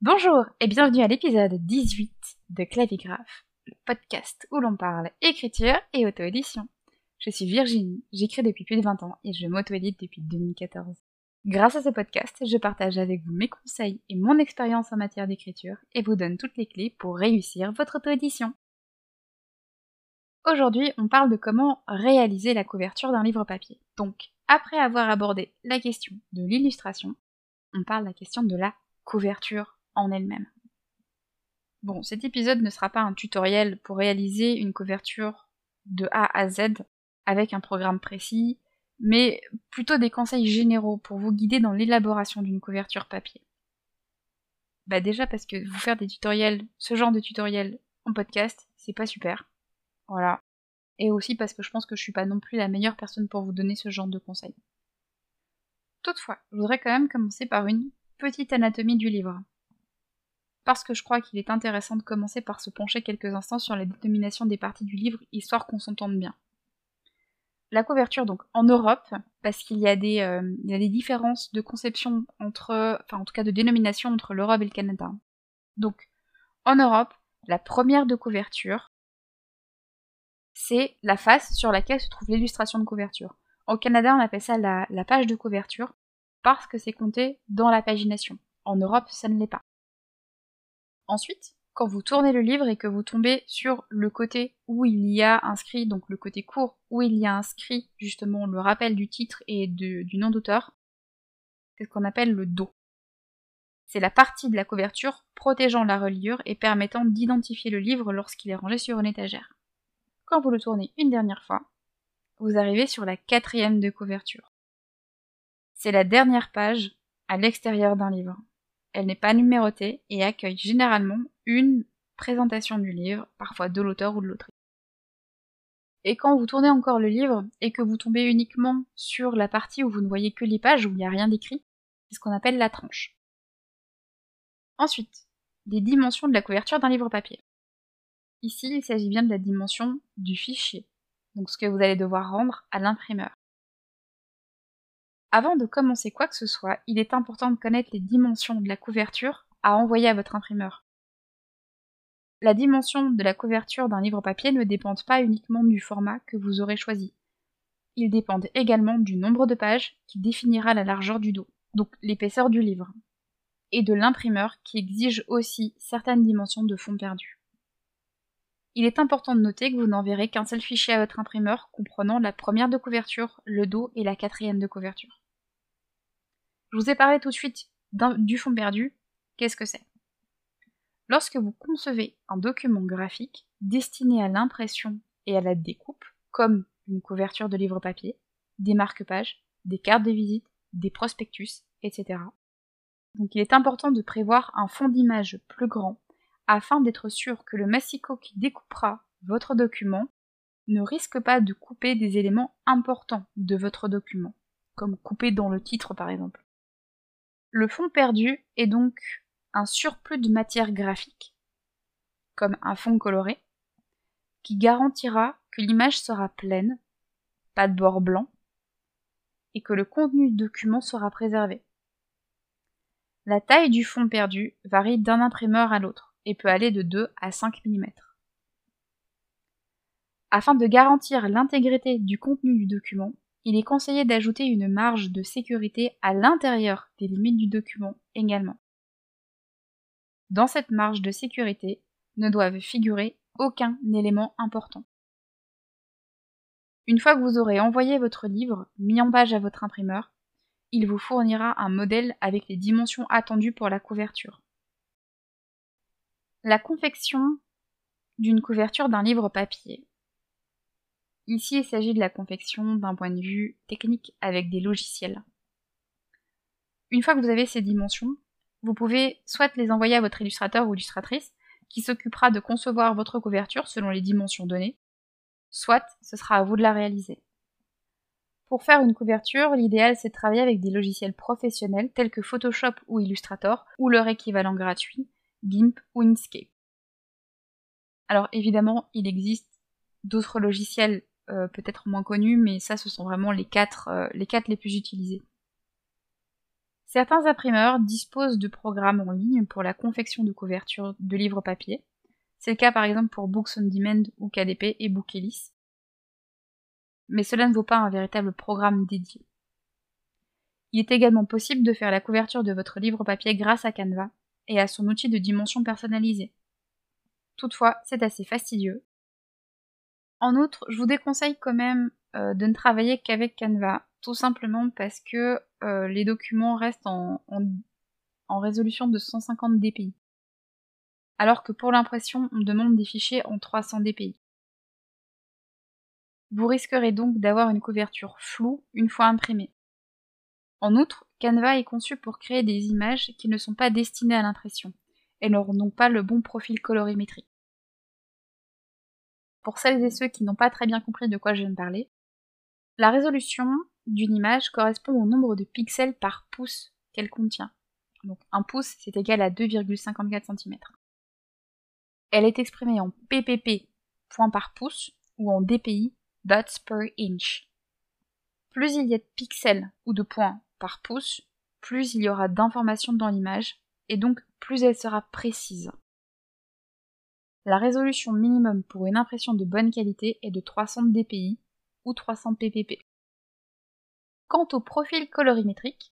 Bonjour et bienvenue à l'épisode 18 de Clavigraphe, le podcast où l'on parle écriture et auto-édition. Je suis Virginie, j'écris depuis plus de 20 ans et je m'auto-édite depuis 2014. Grâce à ce podcast, je partage avec vous mes conseils et mon expérience en matière d'écriture et vous donne toutes les clés pour réussir votre auto-édition. Aujourd'hui, on parle de comment réaliser la couverture d'un livre papier. Donc, après avoir abordé la question de l'illustration, on parle de la question de la couverture en elle-même. Bon, cet épisode ne sera pas un tutoriel pour réaliser une couverture de A à Z avec un programme précis, mais plutôt des conseils généraux pour vous guider dans l'élaboration d'une couverture papier. Bah déjà parce que vous faire des tutoriels, ce genre de tutoriels en podcast, c'est pas super. Voilà. Et aussi parce que je pense que je suis pas non plus la meilleure personne pour vous donner ce genre de conseils. Toutefois, je voudrais quand même commencer par une petite anatomie du livre parce que je crois qu'il est intéressant de commencer par se pencher quelques instants sur la dénomination des parties du livre, histoire qu'on s'entende bien. La couverture, donc, en Europe, parce qu'il y, a des, euh, y a des différences de conception entre, enfin, en tout cas de dénomination entre l'Europe et le Canada. Donc, en Europe, la première de couverture, c'est la face sur laquelle se trouve l'illustration de couverture. Au Canada, on appelle ça la page de couverture, parce que c'est compté dans la pagination. En Europe, ça ne l'est pas. Ensuite, quand vous tournez le livre et que vous tombez sur le côté où il y a inscrit, donc le côté court, où il y a inscrit justement le rappel du titre et du nom d'auteur, c'est ce qu'on appelle le dos. C'est la partie de la couverture protégeant la reliure et permettant d'identifier le livre lorsqu'il est rangé sur une étagère. Quand vous le tournez une dernière fois, vous arrivez sur la quatrième de couverture. C'est la dernière page à l'extérieur d'un livre. Elle n'est pas numérotée et accueille généralement une présentation du livre, parfois de l'auteur ou de l'autrice. Et quand vous tournez encore le livre et que vous tombez uniquement sur la partie où vous ne voyez que les pages, où il n'y a rien d'écrit, c'est ce qu'on appelle la tranche. Ensuite, les dimensions de la couverture d'un livre papier. Ici, il s'agit bien de la dimension du fichier, donc ce que vous allez devoir rendre à l'imprimeur. Avant de commencer quoi que ce soit, il est important de connaître les dimensions de la couverture à envoyer à votre imprimeur. La dimension de la couverture d'un livre papier ne dépend pas uniquement du format que vous aurez choisi. Ils dépendent également du nombre de pages qui définira la largeur du dos, donc l'épaisseur du livre, et de l'imprimeur qui exige aussi certaines dimensions de fond perdu. Il est important de noter que vous n'enverrez qu'un seul fichier à votre imprimeur comprenant la première de couverture, le dos et la quatrième de couverture. Je vous ai parlé tout de suite du fond perdu. Qu'est-ce que c'est? Lorsque vous concevez un document graphique destiné à l'impression et à la découpe, comme une couverture de livre papier, des marque-pages, des cartes de visite, des prospectus, etc. Il est important de prévoir un fond d'image plus grand afin d'être sûr que le massicot qui découpera votre document ne risque pas de couper des éléments importants de votre document, comme couper dans le titre par exemple. Le fond perdu est donc un surplus de matière graphique, comme un fond coloré, qui garantira que l'image sera pleine, pas de bord blanc, et que le contenu du document sera préservé. La taille du fond perdu varie d'un imprimeur à l'autre et peut aller de 2 à 5 mm. Afin de garantir l'intégrité du contenu du document, il est conseillé d'ajouter une marge de sécurité à l'intérieur des limites du document également. Dans cette marge de sécurité ne doivent figurer aucun élément important. Une fois que vous aurez envoyé votre livre mis en page à votre imprimeur, il vous fournira un modèle avec les dimensions attendues pour la couverture. La confection d'une couverture d'un livre papier. Ici, il s'agit de la confection d'un point de vue technique avec des logiciels. Une fois que vous avez ces dimensions, vous pouvez soit les envoyer à votre illustrateur ou illustratrice, qui s'occupera de concevoir votre couverture selon les dimensions données, soit ce sera à vous de la réaliser. Pour faire une couverture, l'idéal c'est de travailler avec des logiciels professionnels tels que Photoshop ou Illustrator, ou leur équivalent gratuit, GIMP ou Inkscape. Alors évidemment, il existe d'autres logiciels euh, peut-être moins connus, mais ça ce sont vraiment les quatre, euh, les les plus utilisés. Certains imprimeurs disposent de programmes en ligne pour la confection de couvertures de livres papier. C'est le cas par exemple pour Books on Demand ou KDP et Bookelis. Mais cela ne vaut pas un véritable programme dédié. Il est également possible de faire la couverture de votre livre papier grâce à Canva et à son outil de dimension personnalisée. Toutefois, c'est assez fastidieux. En outre, je vous déconseille quand même euh, de ne travailler qu'avec Canva, tout simplement parce que euh, les documents restent en, en résolution de 150 dpi. Alors que pour l'impression, on demande des fichiers en 300 dpi. Vous risquerez donc d'avoir une couverture floue une fois imprimée. En outre, Canva est conçu pour créer des images qui ne sont pas destinées à l'impression, et n'auront donc pas le bon profil colorimétrique. Pour celles et ceux qui n'ont pas très bien compris de quoi je viens de parler, la résolution d'une image correspond au nombre de pixels par pouce qu'elle contient. Donc un pouce, c'est égal à 2,54 cm. Elle est exprimée en ppp, point par pouce, ou en dpi, dots per inch. Plus il y a de pixels ou de points par pouce, plus il y aura d'informations dans l'image, et donc plus elle sera précise. La résolution minimum pour une impression de bonne qualité est de 300 dpi ou 300 ppp. Quant au profil colorimétrique,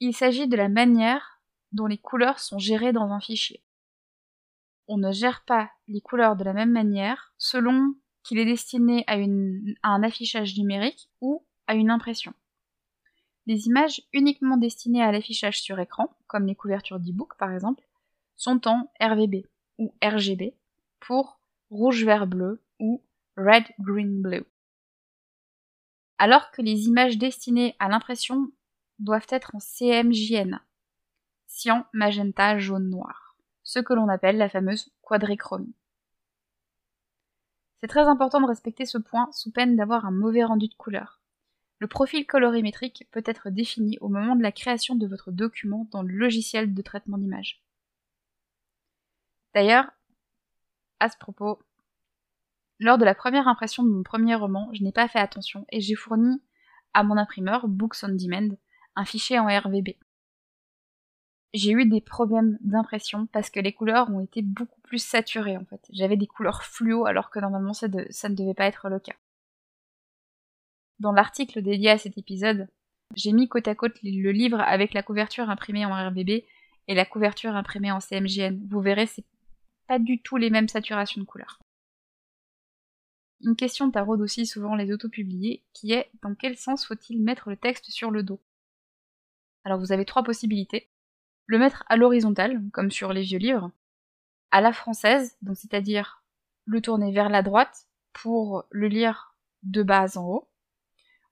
il s'agit de la manière dont les couleurs sont gérées dans un fichier. On ne gère pas les couleurs de la même manière selon qu'il est destiné à, à un affichage numérique ou à une impression. Les images uniquement destinées à l'affichage sur écran, comme les couvertures d'e-book par exemple, sont en RVB ou RGB pour rouge vert bleu ou red green blue. Alors que les images destinées à l'impression doivent être en CMJN, cyan, magenta, jaune, noir, ce que l'on appelle la fameuse quadrichromie. C'est très important de respecter ce point sous peine d'avoir un mauvais rendu de couleur. Le profil colorimétrique peut être défini au moment de la création de votre document dans le logiciel de traitement d'image. D'ailleurs, à ce propos, lors de la première impression de mon premier roman, je n'ai pas fait attention et j'ai fourni à mon imprimeur Books on Demand un fichier en RVB. J'ai eu des problèmes d'impression parce que les couleurs ont été beaucoup plus saturées en fait. J'avais des couleurs fluo alors que normalement ça ne devait pas être le cas. Dans l'article dédié à cet épisode, j'ai mis côte à côte le livre avec la couverture imprimée en RBB et la couverture imprimée en CMJN. Vous verrez, c'est pas du tout les mêmes saturations de couleurs. Une question taraude aussi souvent les autopubliés, qui est dans quel sens faut-il mettre le texte sur le dos? Alors vous avez trois possibilités. Le mettre à l'horizontale, comme sur les vieux livres, à la française, donc c'est-à-dire le tourner vers la droite pour le lire de bas en haut,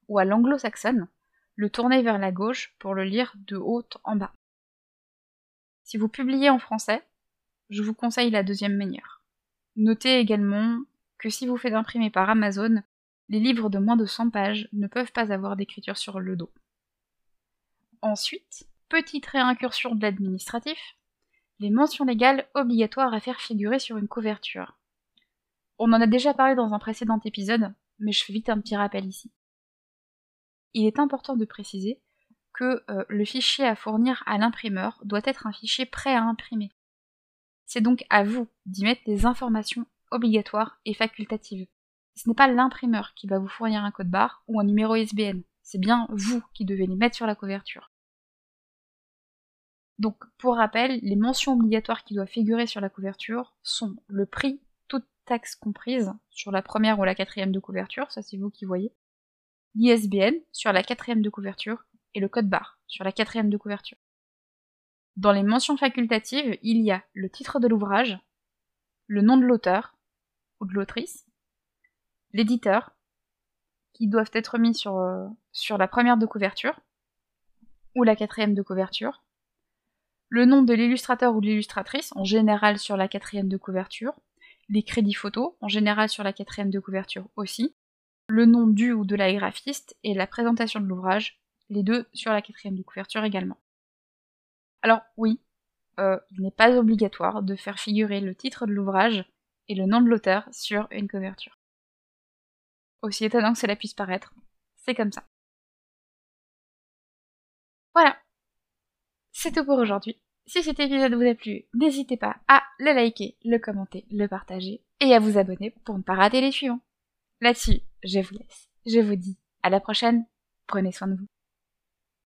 ou à l'anglo-saxonne, le tourner vers la gauche pour le lire de haut en bas. Si vous publiez en français, je vous conseille la deuxième manière. Notez également que si vous faites imprimer par Amazon, les livres de moins de 100 pages ne peuvent pas avoir d'écriture sur le dos. Ensuite, petite réincursion de l'administratif, les mentions légales obligatoires à faire figurer sur une couverture. On en a déjà parlé dans un précédent épisode, mais je fais vite un petit rappel ici il est important de préciser que euh, le fichier à fournir à l'imprimeur doit être un fichier prêt à imprimer. C'est donc à vous d'y mettre des informations obligatoires et facultatives. Ce n'est pas l'imprimeur qui va vous fournir un code barre ou un numéro ISBN, c'est bien vous qui devez les mettre sur la couverture. Donc, pour rappel, les mentions obligatoires qui doivent figurer sur la couverture sont le prix, toute taxe comprise, sur la première ou la quatrième de couverture, ça c'est vous qui voyez, l'ISBN sur la quatrième de couverture et le code barre sur la quatrième de couverture. Dans les mentions facultatives, il y a le titre de l'ouvrage, le nom de l'auteur ou de l'autrice, l'éditeur, qui doivent être mis sur, euh, la première de couverture ou la quatrième de couverture, le nom de l'illustrateur ou de l'illustratrice, en général sur la quatrième de couverture, les crédits photos, en général sur la quatrième de couverture aussi, le nom du ou de la graphiste et la présentation de l'ouvrage, les deux sur la quatrième de couverture également. Alors oui, euh, il n'est pas obligatoire de faire figurer le titre de l'ouvrage et le nom de l'auteur sur une couverture. Aussi étonnant que cela puisse paraître, c'est comme ça. Voilà, c'est tout pour aujourd'hui. Si cet épisode vous a plu, n'hésitez pas à le liker, le commenter, le partager et à vous abonner pour ne pas rater les suivants. Là-dessus, je vous laisse. Je vous dis à la prochaine. Prenez soin de vous.